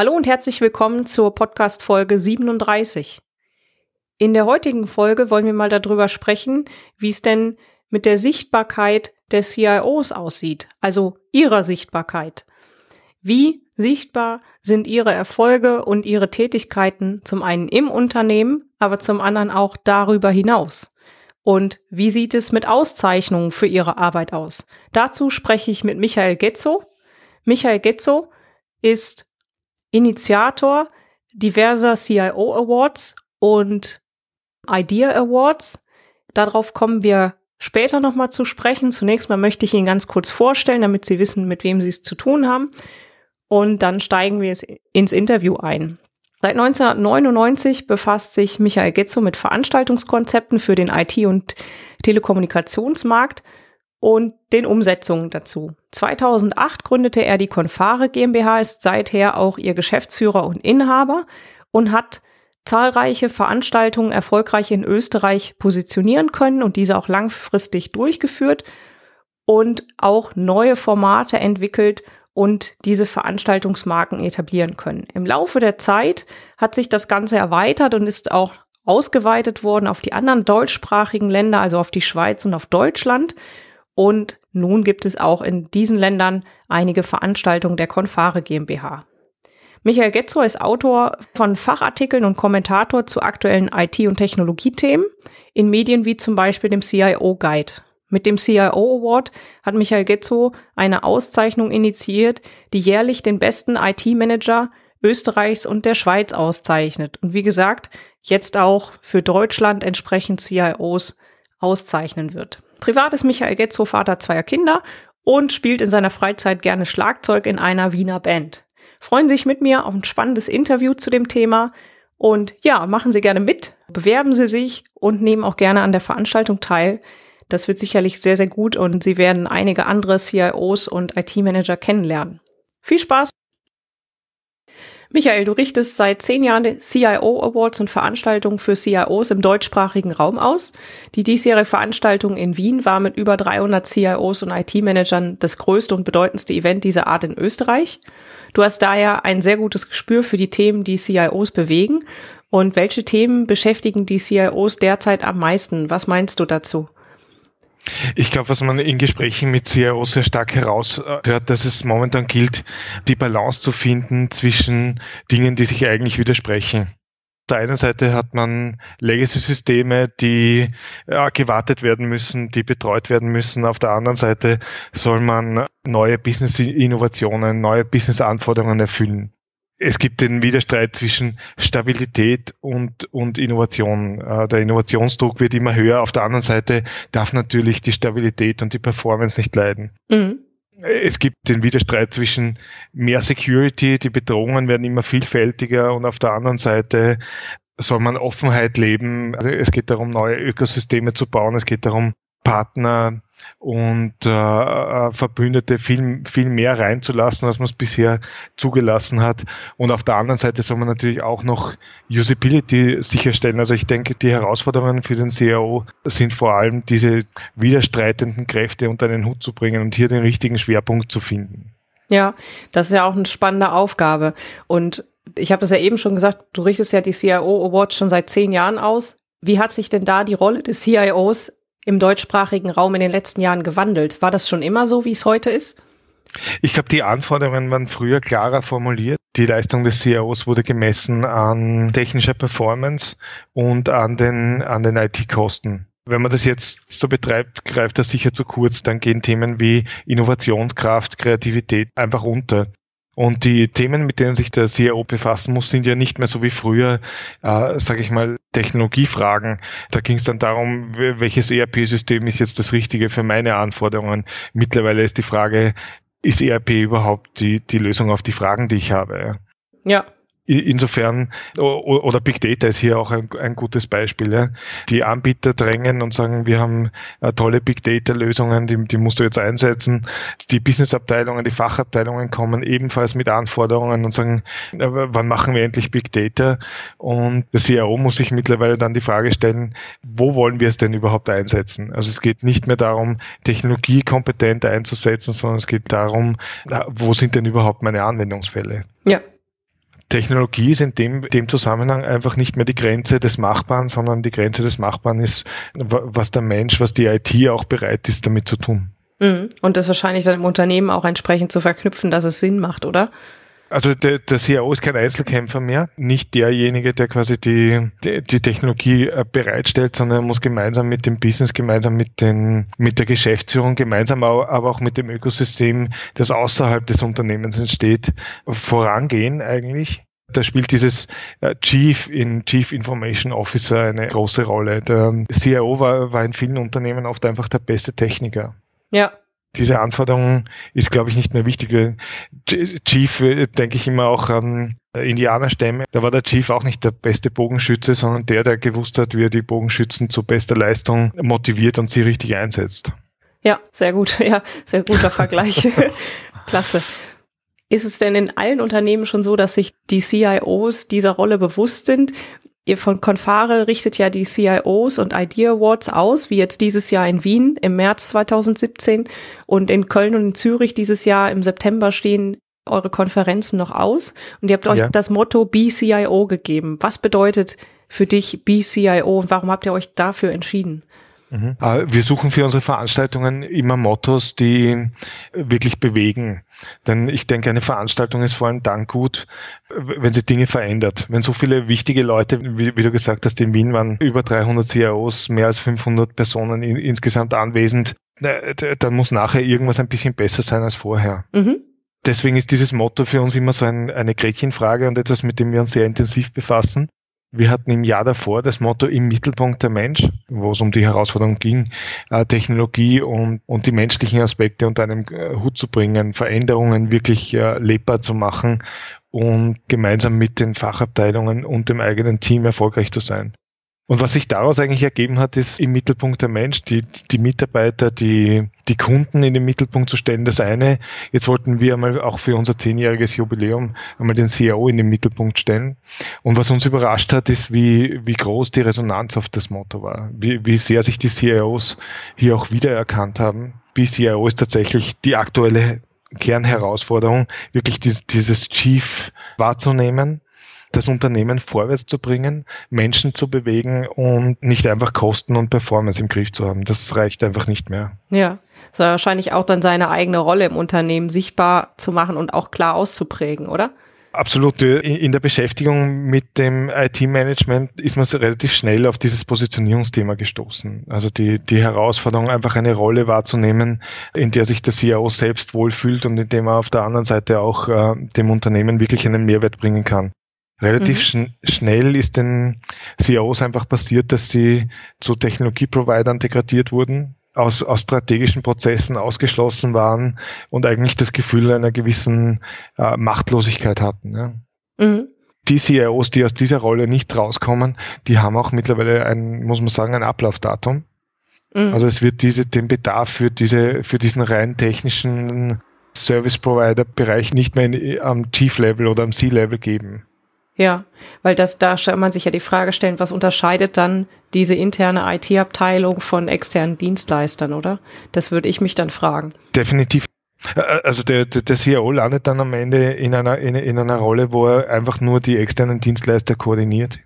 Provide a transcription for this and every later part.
Hallo und herzlich willkommen zur Podcast Folge 37. In der heutigen Folge wollen wir mal darüber sprechen, wie es denn mit der Sichtbarkeit der CIOs aussieht, also ihrer Sichtbarkeit. Wie sichtbar sind ihre Erfolge und ihre Tätigkeiten zum einen im Unternehmen, aber zum anderen auch darüber hinaus? Und wie sieht es mit Auszeichnungen für ihre Arbeit aus? Dazu spreche ich mit Michael Getzo. Michael Getzo ist Initiator diverser CIO Awards und Idea Awards. Darauf kommen wir später nochmal zu sprechen. Zunächst mal möchte ich ihn ganz kurz vorstellen, damit Sie wissen, mit wem Sie es zu tun haben. Und dann steigen wir ins Interview ein. Seit 1999 befasst sich Michael Getzo mit Veranstaltungskonzepten für den IT- und Telekommunikationsmarkt und den Umsetzungen dazu. 2008 gründete er die Confare GmbH, ist seither auch ihr Geschäftsführer und Inhaber und hat zahlreiche Veranstaltungen erfolgreich in Österreich positionieren können und diese auch langfristig durchgeführt und auch neue Formate entwickelt und diese Veranstaltungsmarken etablieren können. Im Laufe der Zeit hat sich das Ganze erweitert und ist auch ausgeweitet worden auf die anderen deutschsprachigen Länder, also auf die Schweiz und auf Deutschland. Und nun gibt es auch in diesen Ländern einige Veranstaltungen der Confare GmbH. Michael Getzo ist Autor von Fachartikeln und Kommentator zu aktuellen IT- und Technologiethemen in Medien wie zum Beispiel dem CIO Guide. Mit dem CIO Award hat Michael Getzo eine Auszeichnung initiiert, die jährlich den besten IT-Manager Österreichs und der Schweiz auszeichnet. Und wie gesagt, jetzt auch für Deutschland entsprechend CIOs auszeichnen wird. Privat ist Michael Getzo Vater zweier Kinder und spielt in seiner Freizeit gerne Schlagzeug in einer Wiener Band. Freuen Sie sich mit mir auf ein spannendes Interview zu dem Thema. Und ja, machen Sie gerne mit, bewerben Sie sich und nehmen auch gerne an der Veranstaltung teil. Das wird sicherlich sehr, sehr gut und Sie werden einige andere CIOs und IT-Manager kennenlernen. Viel Spaß! Michael, du richtest seit zehn Jahren CIO Awards und Veranstaltungen für CIOs im deutschsprachigen Raum aus. Die diesjährige Veranstaltung in Wien war mit über 300 CIOs und IT-Managern das größte und bedeutendste Event dieser Art in Österreich. Du hast daher ein sehr gutes Gespür für die Themen, die CIOs bewegen. Und welche Themen beschäftigen die CIOs derzeit am meisten? Was meinst du dazu? Ich glaube, was man in Gesprächen mit CIOs sehr stark heraushört, dass es momentan gilt, die Balance zu finden zwischen Dingen, die sich eigentlich widersprechen. Auf der einen Seite hat man Legacy-Systeme, die ja, gewartet werden müssen, die betreut werden müssen. Auf der anderen Seite soll man neue Business-Innovationen, neue Business-Anforderungen erfüllen es gibt den Widerstreit zwischen Stabilität und, und Innovation. Äh, der Innovationsdruck wird immer höher. Auf der anderen Seite darf natürlich die Stabilität und die Performance nicht leiden. Mhm. Es gibt den Widerstreit zwischen mehr Security, die Bedrohungen werden immer vielfältiger und auf der anderen Seite soll man Offenheit leben. Also es geht darum, neue Ökosysteme zu bauen. Es geht darum, Partner und äh, äh, Verbündete viel, viel mehr reinzulassen, als man es bisher zugelassen hat. Und auf der anderen Seite soll man natürlich auch noch Usability sicherstellen. Also ich denke, die Herausforderungen für den CAO sind vor allem diese widerstreitenden Kräfte unter einen Hut zu bringen und hier den richtigen Schwerpunkt zu finden. Ja, das ist ja auch eine spannende Aufgabe. Und ich habe das ja eben schon gesagt, du richtest ja die CIO Awards schon seit zehn Jahren aus. Wie hat sich denn da die Rolle des CIOs im deutschsprachigen Raum in den letzten Jahren gewandelt? War das schon immer so, wie es heute ist? Ich glaube, die Anforderungen waren früher klarer formuliert. Die Leistung des CIOs wurde gemessen an technischer Performance und an den, an den IT-Kosten. Wenn man das jetzt so betreibt, greift das sicher zu kurz. Dann gehen Themen wie Innovationskraft, Kreativität einfach unter. Und die Themen, mit denen sich der CIO befassen muss, sind ja nicht mehr so wie früher, äh, sage ich mal, Technologiefragen. Da ging es dann darum, welches ERP-System ist jetzt das Richtige für meine Anforderungen. Mittlerweile ist die Frage, ist ERP überhaupt die, die Lösung auf die Fragen, die ich habe? Ja, Insofern, oder Big Data ist hier auch ein, ein gutes Beispiel. Ja. Die Anbieter drängen und sagen, wir haben äh, tolle Big Data Lösungen, die, die musst du jetzt einsetzen. Die Businessabteilungen, die Fachabteilungen kommen ebenfalls mit Anforderungen und sagen, äh, wann machen wir endlich Big Data? Und der CIO muss sich mittlerweile dann die Frage stellen, wo wollen wir es denn überhaupt einsetzen? Also es geht nicht mehr darum, Technologie kompetent einzusetzen, sondern es geht darum, äh, wo sind denn überhaupt meine Anwendungsfälle? Ja. Technologie ist in dem, dem Zusammenhang einfach nicht mehr die Grenze des Machbaren, sondern die Grenze des Machbaren ist, was der Mensch, was die IT auch bereit ist, damit zu tun. Mhm. Und das wahrscheinlich dann im Unternehmen auch entsprechend zu verknüpfen, dass es Sinn macht, oder? Also der, der CIO ist kein Einzelkämpfer mehr, nicht derjenige, der quasi die, die, die Technologie äh, bereitstellt, sondern er muss gemeinsam mit dem Business, gemeinsam mit, den, mit der Geschäftsführung, gemeinsam aber auch mit dem Ökosystem, das außerhalb des Unternehmens entsteht, vorangehen eigentlich. Da spielt dieses äh, Chief in Chief Information Officer eine große Rolle. Der CIO war, war in vielen Unternehmen oft einfach der beste Techniker. Ja, diese Anforderung ist, glaube ich, nicht mehr wichtig. Chief äh, denke ich immer auch an Indianerstämme. Da war der Chief auch nicht der beste Bogenschütze, sondern der, der gewusst hat, wie er die Bogenschützen zu bester Leistung motiviert und sie richtig einsetzt. Ja, sehr gut. Ja, sehr guter Vergleich. Klasse. Ist es denn in allen Unternehmen schon so, dass sich die CIOs dieser Rolle bewusst sind? Ihr von Confare richtet ja die CIOs und Idea Awards aus, wie jetzt dieses Jahr in Wien im März 2017 und in Köln und in Zürich dieses Jahr im September stehen eure Konferenzen noch aus und ihr habt euch ja. das Motto BCIO gegeben. Was bedeutet für dich BCIO und warum habt ihr euch dafür entschieden? Mhm. Äh, wir suchen für unsere Veranstaltungen immer Mottos, die wirklich bewegen. Denn ich denke, eine Veranstaltung ist vor allem dann gut, wenn sie Dinge verändert. Wenn so viele wichtige Leute, wie, wie du gesagt hast, in Wien waren über 300 CIOs, mehr als 500 Personen in, insgesamt anwesend, dann muss nachher irgendwas ein bisschen besser sein als vorher. Mhm. Deswegen ist dieses Motto für uns immer so ein, eine Gretchenfrage und etwas, mit dem wir uns sehr intensiv befassen. Wir hatten im Jahr davor das Motto im Mittelpunkt der Mensch, wo es um die Herausforderung ging, äh, Technologie und, und die menschlichen Aspekte unter einem äh, Hut zu bringen, Veränderungen wirklich äh, lebbar zu machen und gemeinsam mit den Fachabteilungen und dem eigenen Team erfolgreich zu sein. Und was sich daraus eigentlich ergeben hat, ist im Mittelpunkt der Mensch, die, die Mitarbeiter, die, die Kunden in den Mittelpunkt zu stellen, das eine. Jetzt wollten wir einmal auch für unser zehnjähriges Jubiläum einmal den CIO in den Mittelpunkt stellen. Und was uns überrascht hat, ist, wie, wie groß die Resonanz auf das Motto war, wie, wie sehr sich die CIOs hier auch wiedererkannt haben. BCIO ist tatsächlich die aktuelle Kernherausforderung, wirklich dieses, dieses Chief wahrzunehmen das Unternehmen vorwärts zu bringen, Menschen zu bewegen und nicht einfach Kosten und Performance im Griff zu haben. Das reicht einfach nicht mehr. Ja, das ist wahrscheinlich auch dann seine eigene Rolle im Unternehmen sichtbar zu machen und auch klar auszuprägen, oder? Absolut. In der Beschäftigung mit dem IT-Management ist man relativ schnell auf dieses Positionierungsthema gestoßen. Also die, die Herausforderung, einfach eine Rolle wahrzunehmen, in der sich der CIO selbst wohlfühlt und in dem er auf der anderen Seite auch äh, dem Unternehmen wirklich einen Mehrwert bringen kann. Relativ mhm. schn schnell ist den CEOs einfach passiert, dass sie zu Technologieprovidern degradiert wurden, aus, aus strategischen Prozessen ausgeschlossen waren und eigentlich das Gefühl einer gewissen äh, Machtlosigkeit hatten. Ja. Mhm. Die CIOs, die aus dieser Rolle nicht rauskommen, die haben auch mittlerweile ein, muss man sagen, ein Ablaufdatum. Mhm. Also es wird diese, den Bedarf für diese, für diesen rein technischen Service Provider Bereich nicht mehr in, am Chief Level oder am C-Level geben. Ja, weil das, da kann man sich ja die Frage stellen, was unterscheidet dann diese interne IT-Abteilung von externen Dienstleistern, oder? Das würde ich mich dann fragen. Definitiv. Also der, der, der CIO landet dann am Ende in einer, in, in einer Rolle, wo er einfach nur die externen Dienstleister koordiniert.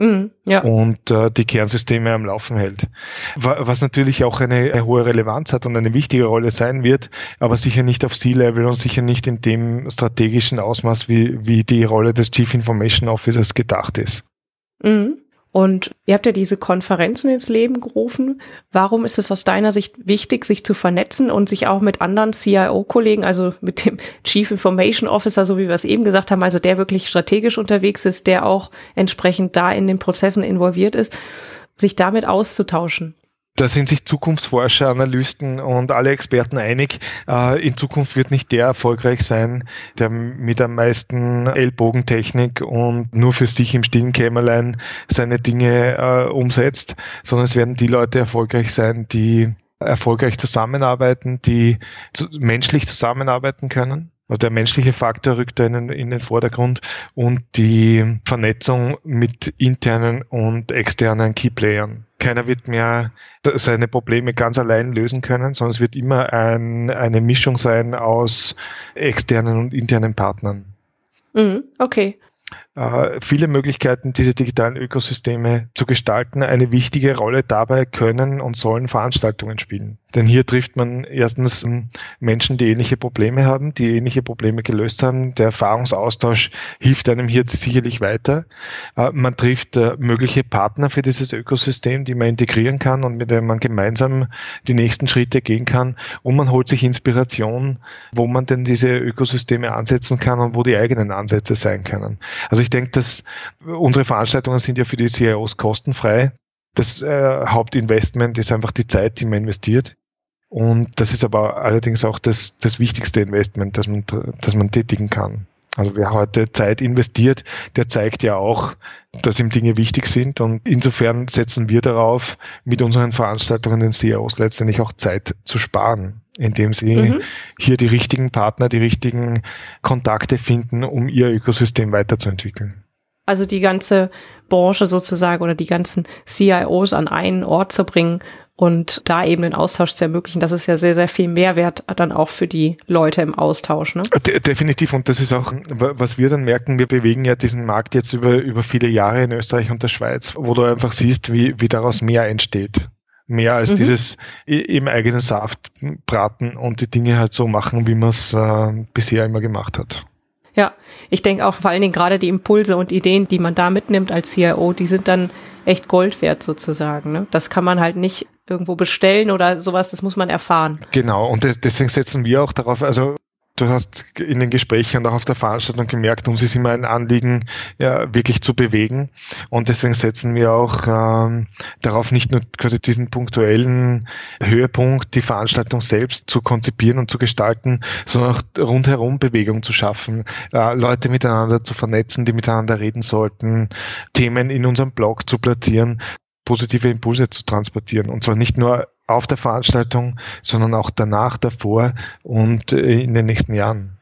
Mhm, ja. und äh, die Kernsysteme am Laufen hält. Was natürlich auch eine, hohe Relevanz hat und eine wichtige Rolle sein wird, aber sicher nicht auf C-Level und sicher nicht in dem strategischen Ausmaß, wie, wie die Rolle des Chief Information Officers gedacht ist. Mhm. Und ihr habt ja diese Konferenzen ins Leben gerufen. Warum ist es aus deiner Sicht wichtig, sich zu vernetzen und sich auch mit anderen CIO-Kollegen, also mit dem Chief Information Officer, so wie wir es eben gesagt haben, also der wirklich strategisch unterwegs ist, der auch entsprechend da in den Prozessen involviert ist, sich damit auszutauschen? Da sind sich Zukunftsforscher, Analysten und alle Experten einig, äh, in Zukunft wird nicht der erfolgreich sein, der mit am meisten Ellbogentechnik und nur für sich im stillen Kämmerlein seine Dinge äh, umsetzt, sondern es werden die Leute erfolgreich sein, die erfolgreich zusammenarbeiten, die menschlich zusammenarbeiten können also der menschliche Faktor rückt da in, in, den Vordergrund und die Vernetzung mit internen und externen Keyplayern. Keiner wird mehr seine Probleme ganz allein lösen können, sondern es wird immer ein, eine Mischung sein aus externen und internen Partnern. Mhm, okay äh, viele Möglichkeiten, diese digitalen Ökosysteme zu gestalten. Eine wichtige Rolle dabei können und sollen Veranstaltungen spielen. Denn hier trifft man erstens ähm, Menschen, die ähnliche Probleme haben, die ähnliche Probleme gelöst haben. Der Erfahrungsaustausch hilft einem hier sicherlich weiter. Äh, man trifft äh, mögliche Partner für dieses Ökosystem, die man integrieren kann und mit denen man gemeinsam die nächsten Schritte gehen kann. Und man holt sich Inspiration, wo man denn diese Ökosysteme ansetzen kann und wo die eigenen Ansätze sein können. Also ich denke, dass unsere Veranstaltungen sind ja für die CIOs kostenfrei. Das äh, Hauptinvestment ist einfach die Zeit, die man investiert. Und das ist aber allerdings auch das, das wichtigste Investment, das man, das man tätigen kann. Also wer heute Zeit investiert, der zeigt ja auch, dass ihm Dinge wichtig sind. Und insofern setzen wir darauf, mit unseren Veranstaltungen den CEOs letztendlich auch Zeit zu sparen, indem sie mhm. hier die richtigen Partner, die richtigen Kontakte finden, um ihr Ökosystem weiterzuentwickeln. Also die ganze Branche sozusagen oder die ganzen CIOs an einen Ort zu bringen und da eben den Austausch zu ermöglichen, das ist ja sehr, sehr viel Mehrwert dann auch für die Leute im Austausch. Ne? De definitiv und das ist auch, was wir dann merken, wir bewegen ja diesen Markt jetzt über, über viele Jahre in Österreich und der Schweiz, wo du einfach siehst, wie, wie daraus mehr entsteht. Mehr als mhm. dieses im eigenen Saft braten und die Dinge halt so machen, wie man es äh, bisher immer gemacht hat. Ja, ich denke auch vor allen Dingen gerade die Impulse und Ideen, die man da mitnimmt als CIO, die sind dann echt Gold wert sozusagen. Ne? Das kann man halt nicht irgendwo bestellen oder sowas, das muss man erfahren. Genau, und deswegen setzen wir auch darauf, also du hast in den Gesprächen und auch auf der Veranstaltung gemerkt, uns ist immer ein Anliegen, ja, wirklich zu bewegen. Und deswegen setzen wir auch ähm, darauf, nicht nur quasi diesen punktuellen Höhepunkt, die Veranstaltung selbst zu konzipieren und zu gestalten, sondern auch rundherum Bewegung zu schaffen, äh, Leute miteinander zu vernetzen, die miteinander reden sollten, Themen in unserem Blog zu platzieren, positive Impulse zu transportieren. Und zwar nicht nur auf der Veranstaltung, sondern auch danach, davor und äh, in den nächsten Jahren.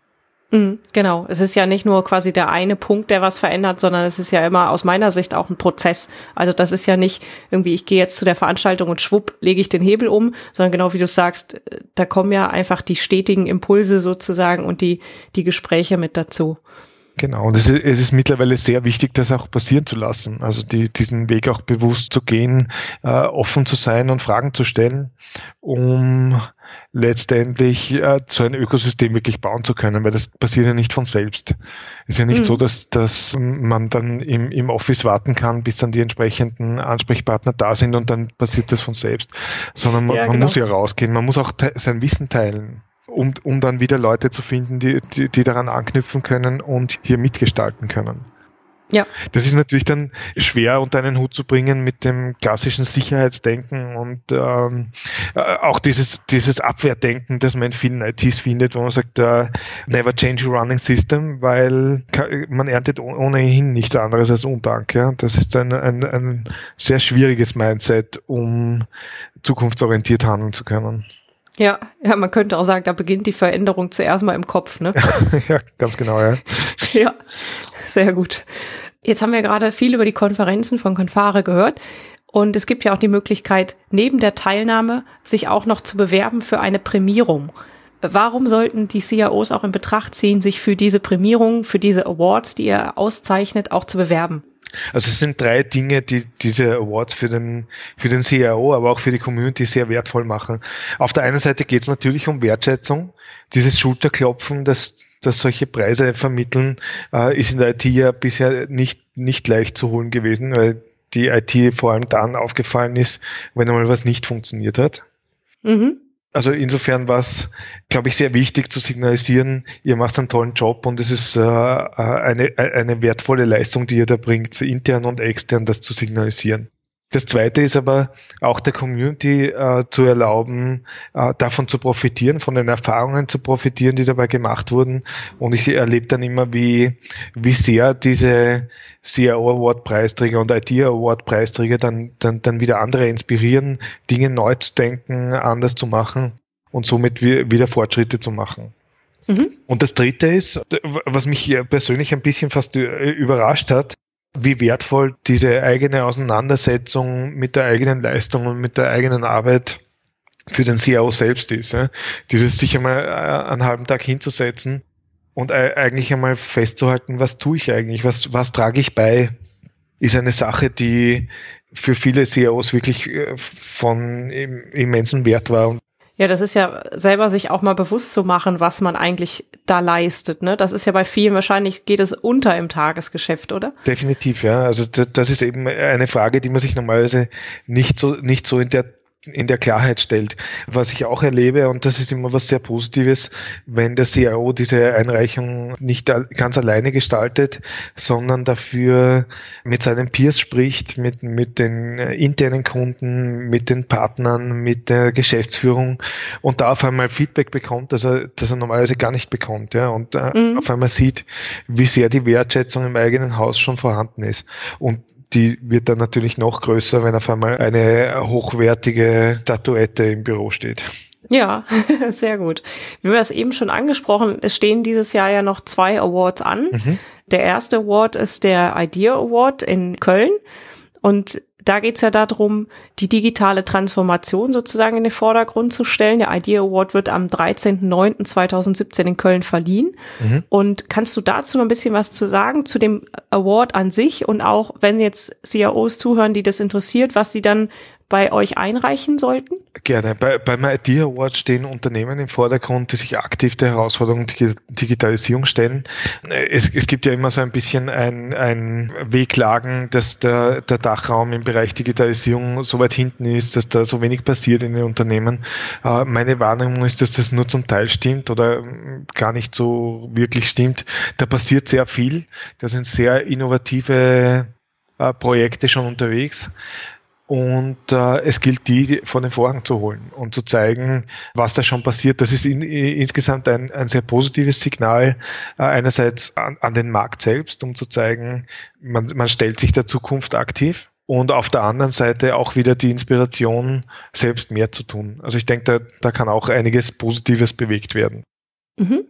Mhm, genau. Es ist ja nicht nur quasi der eine Punkt, der was verändert, sondern es ist ja immer aus meiner Sicht auch ein Prozess. Also das ist ja nicht irgendwie, ich gehe jetzt zu der Veranstaltung und schwupp, lege ich den Hebel um, sondern genau wie du sagst, da kommen ja einfach die stetigen Impulse sozusagen und die, die Gespräche mit dazu. Genau, und es ist, es ist mittlerweile sehr wichtig, das auch passieren zu lassen. Also die, diesen Weg auch bewusst zu gehen, äh, offen zu sein und Fragen zu stellen, um letztendlich äh, so ein Ökosystem wirklich bauen zu können, weil das passiert ja nicht von selbst. Es ist ja nicht mhm. so, dass, dass man dann im, im Office warten kann, bis dann die entsprechenden Ansprechpartner da sind und dann passiert das von selbst, sondern man, ja, genau. man muss ja rausgehen, man muss auch sein Wissen teilen um, um dann wieder Leute zu finden, die, die, die daran anknüpfen können und hier mitgestalten können. Ja. Das ist natürlich dann schwer unter einen Hut zu bringen mit dem klassischen Sicherheitsdenken und ähm, äh, auch dieses, dieses Abwehrdenken, das man in vielen ITs findet, wo man sagt, uh, never change your running system, weil man erntet ohnehin nichts anderes als Undank. Ja? Das ist ein, ein, ein sehr schwieriges Mindset, um zukunftsorientiert handeln zu können. Ja, ja, man könnte auch sagen, da beginnt die Veränderung zuerst mal im Kopf, ne? ja, ganz genau, ja. ja, sehr gut. Jetzt haben wir gerade viel über die Konferenzen von Confare gehört. Und es gibt ja auch die Möglichkeit, neben der Teilnahme sich auch noch zu bewerben für eine Prämierung. Warum sollten die CIOs auch in Betracht ziehen, sich für diese Prämierung, für diese Awards, die ihr auszeichnet, auch zu bewerben? Also es sind drei Dinge, die diese Awards für den, für den CIO, aber auch für die Community sehr wertvoll machen. Auf der einen Seite geht es natürlich um Wertschätzung. Dieses Schulterklopfen, das, das solche Preise vermitteln, äh, ist in der IT ja bisher nicht, nicht leicht zu holen gewesen, weil die IT vor allem dann aufgefallen ist, wenn einmal was nicht funktioniert hat. Mhm. Also insofern war es, glaube ich, sehr wichtig zu signalisieren, ihr macht einen tollen Job und es ist äh, eine, eine wertvolle Leistung, die ihr da bringt, intern und extern das zu signalisieren. Das zweite ist aber auch der Community äh, zu erlauben, äh, davon zu profitieren, von den Erfahrungen zu profitieren, die dabei gemacht wurden. Und ich erlebe dann immer, wie, wie sehr diese CIO Award Preisträger und Idea Award Preisträger dann, dann, dann wieder andere inspirieren, Dinge neu zu denken, anders zu machen und somit wieder Fortschritte zu machen. Mhm. Und das dritte ist, was mich persönlich ein bisschen fast äh, überrascht hat, wie wertvoll diese eigene Auseinandersetzung mit der eigenen Leistung und mit der eigenen Arbeit für den CIO selbst ist. Ja. Dieses sich einmal äh, einen halben Tag hinzusetzen und eigentlich einmal festzuhalten, was tue ich eigentlich, was, was trage ich bei, ist eine Sache, die für viele CIOs wirklich äh, von immensen Wert war. Ja, das ist ja selber sich auch mal bewusst zu machen, was man eigentlich da leistet. Ne? Das ist ja bei vielen wahrscheinlich geht es unter im Tagesgeschäft, oder? Definitiv, ja. Also das ist eben eine Frage, die man sich normalerweise nicht so nicht so in der in der Klarheit stellt. Was ich auch erlebe, und das ist immer was sehr Positives, wenn der CIO diese Einreichung nicht ganz alleine gestaltet, sondern dafür mit seinen Peers spricht, mit, mit den internen Kunden, mit den Partnern, mit der Geschäftsführung und da auf einmal Feedback bekommt, dass er, dass er normalerweise gar nicht bekommt, ja, und äh, mhm. auf einmal sieht, wie sehr die Wertschätzung im eigenen Haus schon vorhanden ist. Und die wird dann natürlich noch größer, wenn auf einmal eine hochwertige Statuette im Büro steht. Ja, sehr gut. Wie wir das eben schon angesprochen, es stehen dieses Jahr ja noch zwei Awards an. Mhm. Der erste Award ist der Idea Award in Köln. Und da geht's ja darum, die digitale Transformation sozusagen in den Vordergrund zu stellen. Der Idea Award wird am 13.09.2017 in Köln verliehen. Mhm. Und kannst du dazu noch ein bisschen was zu sagen, zu dem Award an sich und auch, wenn jetzt CIOs zuhören, die das interessiert, was die dann bei euch einreichen sollten? Gerne. Bei, beim Idea Award stehen Unternehmen im Vordergrund, die sich aktiv der Herausforderung der Digitalisierung stellen. Es, es gibt ja immer so ein bisschen ein, ein Wehklagen, dass der, der Dachraum im Bereich Digitalisierung so weit hinten ist, dass da so wenig passiert in den Unternehmen. Äh, meine Wahrnehmung ist, dass das nur zum Teil stimmt oder gar nicht so wirklich stimmt. Da passiert sehr viel. Da sind sehr innovative äh, Projekte schon unterwegs. Und äh, es gilt, die von den Vorhang zu holen und zu zeigen, was da schon passiert. Das ist in, insgesamt ein, ein sehr positives Signal äh, einerseits an, an den Markt selbst, um zu zeigen, man, man stellt sich der Zukunft aktiv und auf der anderen Seite auch wieder die Inspiration, selbst mehr zu tun. Also ich denke, da, da kann auch einiges Positives bewegt werden. Mhm.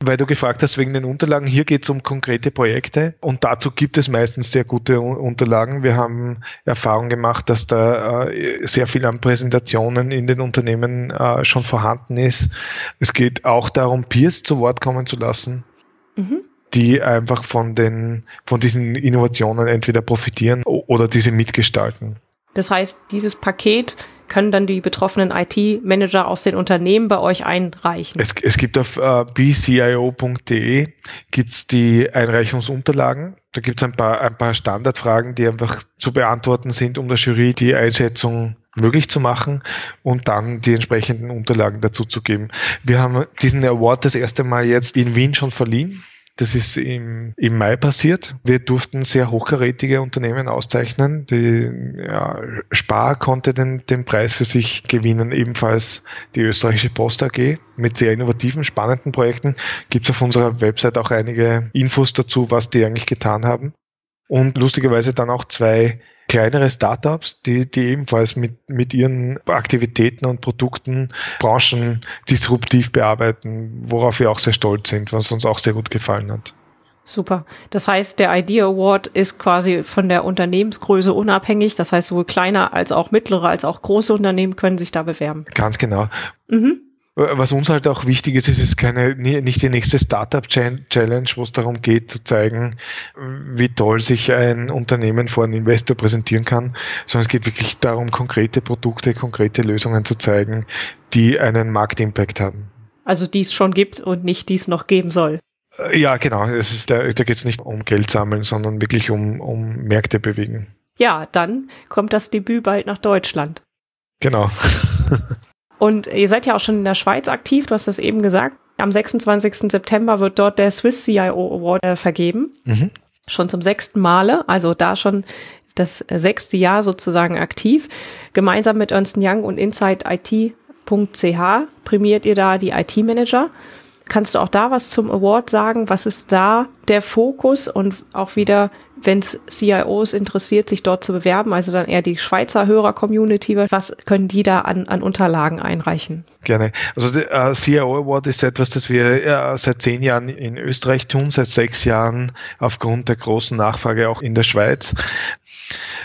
Weil du gefragt hast wegen den Unterlagen, hier geht es um konkrete Projekte und dazu gibt es meistens sehr gute Unterlagen. Wir haben Erfahrung gemacht, dass da äh, sehr viel an Präsentationen in den Unternehmen äh, schon vorhanden ist. Es geht auch darum, Peers zu Wort kommen zu lassen. Mhm die einfach von den, von diesen Innovationen entweder profitieren oder diese mitgestalten. Das heißt, dieses Paket können dann die betroffenen IT-Manager aus den Unternehmen bei euch einreichen? Es, es gibt auf äh, bcio.de gibt's die Einreichungsunterlagen. Da gibt's ein paar, ein paar Standardfragen, die einfach zu beantworten sind, um der Jury die Einschätzung möglich zu machen und dann die entsprechenden Unterlagen dazu zu geben. Wir haben diesen Award das erste Mal jetzt in Wien schon verliehen. Das ist im, im Mai passiert. Wir durften sehr hochkarätige Unternehmen auszeichnen. Die ja, Spar konnte den, den Preis für sich gewinnen, ebenfalls die österreichische Post AG mit sehr innovativen, spannenden Projekten. Gibt es auf unserer Website auch einige Infos dazu, was die eigentlich getan haben. Und lustigerweise dann auch zwei kleinere Startups, die, die ebenfalls mit, mit ihren Aktivitäten und Produkten Branchen disruptiv bearbeiten, worauf wir auch sehr stolz sind, was uns auch sehr gut gefallen hat. Super. Das heißt, der Idea Award ist quasi von der Unternehmensgröße unabhängig. Das heißt, sowohl kleiner als auch mittlere als auch große Unternehmen können sich da bewerben. Ganz genau. Mhm. Was uns halt auch wichtig ist, ist es keine, nicht die nächste Startup-Challenge, wo es darum geht, zu zeigen, wie toll sich ein Unternehmen vor einem Investor präsentieren kann, sondern es geht wirklich darum, konkrete Produkte, konkrete Lösungen zu zeigen, die einen Marktimpact haben. Also die es schon gibt und nicht die es noch geben soll. Äh, ja, genau. Es ist, da, da geht es nicht um Geld sammeln, sondern wirklich um, um Märkte bewegen. Ja, dann kommt das Debüt bald nach Deutschland. Genau. Und ihr seid ja auch schon in der Schweiz aktiv, du hast das eben gesagt. Am 26. September wird dort der Swiss CIO Award äh, vergeben. Mhm. Schon zum sechsten Male, also da schon das sechste Jahr sozusagen aktiv. Gemeinsam mit Ernst Young und Inside IT ch prämiert ihr da die IT-Manager. Kannst du auch da was zum Award sagen? Was ist da der Fokus und auch wieder, wenn es CIOs interessiert, sich dort zu bewerben, also dann eher die Schweizer Hörer-Community, was können die da an, an Unterlagen einreichen? Gerne. Also der äh, CIO Award ist etwas, das wir äh, seit zehn Jahren in Österreich tun, seit sechs Jahren aufgrund der großen Nachfrage auch in der Schweiz.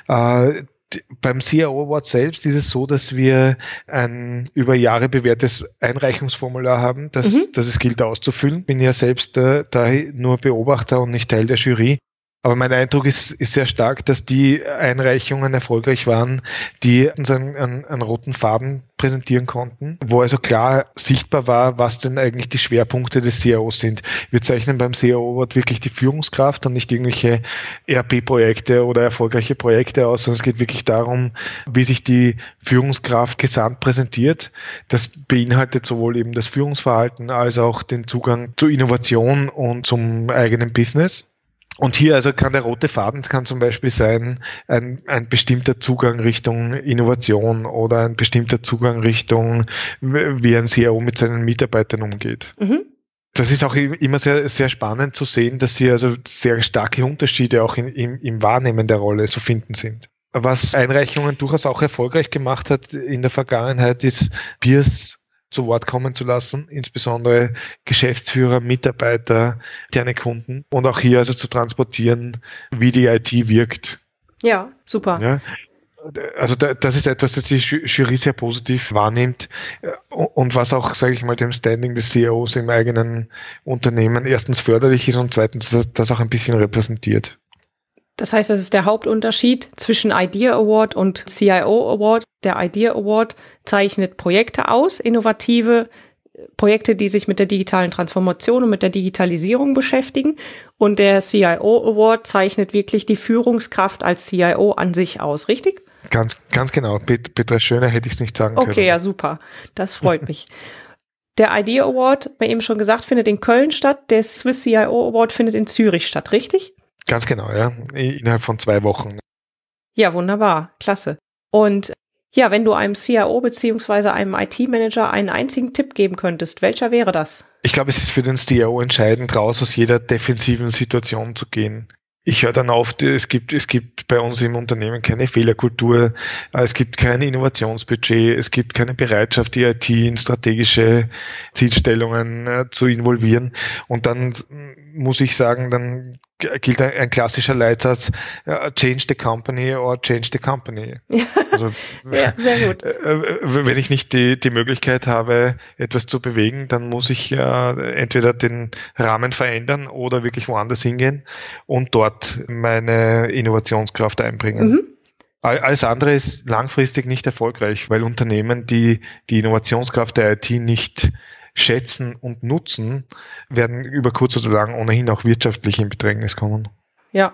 Äh, beim CIO Award selbst ist es so, dass wir ein über Jahre bewährtes Einreichungsformular haben, das, mhm. das es gilt auszufüllen. Bin ja selbst äh, da nur Beobachter und nicht Teil der Jury. Aber mein Eindruck ist, ist sehr stark, dass die Einreichungen erfolgreich waren, die uns einen, einen, einen, roten Faden präsentieren konnten, wo also klar sichtbar war, was denn eigentlich die Schwerpunkte des CIOs sind. Wir zeichnen beim CIO Award wirklich die Führungskraft und nicht irgendwelche ERP-Projekte oder erfolgreiche Projekte aus, sondern es geht wirklich darum, wie sich die Führungskraft gesamt präsentiert. Das beinhaltet sowohl eben das Führungsverhalten als auch den Zugang zu Innovation und zum eigenen Business. Und hier also kann der rote Faden kann zum Beispiel sein, ein, ein bestimmter Zugang Richtung Innovation oder ein bestimmter Zugang Richtung, wie ein CIO mit seinen Mitarbeitern umgeht. Mhm. Das ist auch immer sehr, sehr spannend zu sehen, dass hier also sehr starke Unterschiede auch in, im, im Wahrnehmen der Rolle zu finden sind. Was Einreichungen durchaus auch erfolgreich gemacht hat in der Vergangenheit, ist Peers zu Wort kommen zu lassen, insbesondere Geschäftsführer, Mitarbeiter, deren Kunden und auch hier also zu transportieren, wie die IT wirkt. Ja, super. Ja, also das ist etwas, das die Jury sehr positiv wahrnimmt und was auch, sage ich mal, dem Standing des CEOs im eigenen Unternehmen erstens förderlich ist und zweitens das auch ein bisschen repräsentiert. Das heißt, das ist der Hauptunterschied zwischen Idea Award und CIO Award. Der Idea Award zeichnet Projekte aus, innovative äh, Projekte, die sich mit der digitalen Transformation und mit der Digitalisierung beschäftigen. Und der CIO Award zeichnet wirklich die Führungskraft als CIO an sich aus, richtig? Ganz, ganz genau. Petra Schöner hätte ich es nicht sagen okay, können. Okay, ja, super. Das freut mich. Der Idea Award, wie eben schon gesagt, findet in Köln statt. Der Swiss CIO Award findet in Zürich statt, richtig? Ganz genau, ja. Innerhalb von zwei Wochen. Ja, wunderbar. Klasse. Und ja, wenn du einem CIO beziehungsweise einem IT-Manager einen einzigen Tipp geben könntest, welcher wäre das? Ich glaube, es ist für den CIO entscheidend, raus aus jeder defensiven Situation zu gehen ich höre dann oft, es gibt, es gibt bei uns im Unternehmen keine Fehlerkultur, es gibt kein Innovationsbudget, es gibt keine Bereitschaft, die IT in strategische Zielstellungen äh, zu involvieren. Und dann muss ich sagen, dann gilt ein, ein klassischer Leitsatz, uh, change the company or change the company. Ja, also, ja sehr gut. Äh, äh, wenn ich nicht die, die Möglichkeit habe, etwas zu bewegen, dann muss ich äh, entweder den Rahmen verändern oder wirklich woanders hingehen und dort meine Innovationskraft einbringen. Mhm. Alles andere ist langfristig nicht erfolgreich, weil Unternehmen, die die Innovationskraft der IT nicht schätzen und nutzen, werden über kurz oder lang ohnehin auch wirtschaftlich in Bedrängnis kommen. Ja.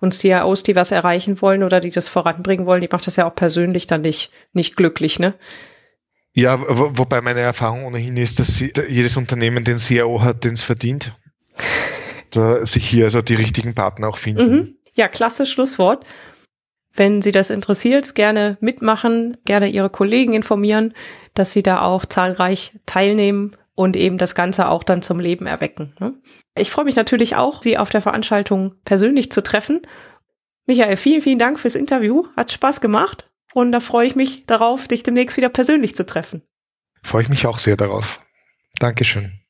Und CIOs, die was erreichen wollen oder die das voranbringen wollen, die macht das ja auch persönlich dann nicht, nicht glücklich, ne? Ja, wo, wobei meine Erfahrung ohnehin ist, dass sie, jedes Unternehmen den CIO hat, den es verdient. da sich hier also die richtigen Partner auch finden. Mhm. Ja, klasse Schlusswort. Wenn Sie das interessiert, gerne mitmachen, gerne Ihre Kollegen informieren, dass sie da auch zahlreich teilnehmen und eben das Ganze auch dann zum Leben erwecken. Ne? Ich freue mich natürlich auch, Sie auf der Veranstaltung persönlich zu treffen. Michael, vielen, vielen Dank fürs Interview. Hat Spaß gemacht und da freue ich mich darauf, dich demnächst wieder persönlich zu treffen. Freue ich mich auch sehr darauf. Dankeschön.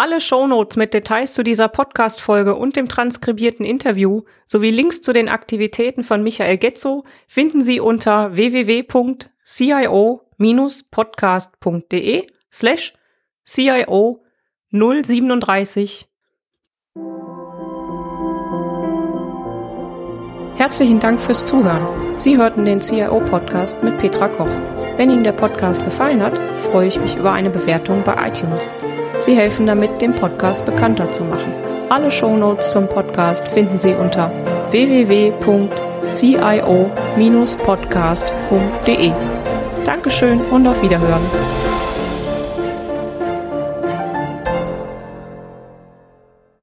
Alle Shownotes mit Details zu dieser Podcast-Folge und dem transkribierten Interview sowie Links zu den Aktivitäten von Michael Getzo finden Sie unter www.cio-podcast.de slash CIO 037. Herzlichen Dank fürs Zuhören. Sie hörten den CIO-Podcast mit Petra Koch. Wenn Ihnen der Podcast gefallen hat, freue ich mich über eine Bewertung bei iTunes. Sie helfen damit, den Podcast bekannter zu machen. Alle Shownotes zum Podcast finden Sie unter www.cio-podcast.de. Dankeschön und auf Wiederhören.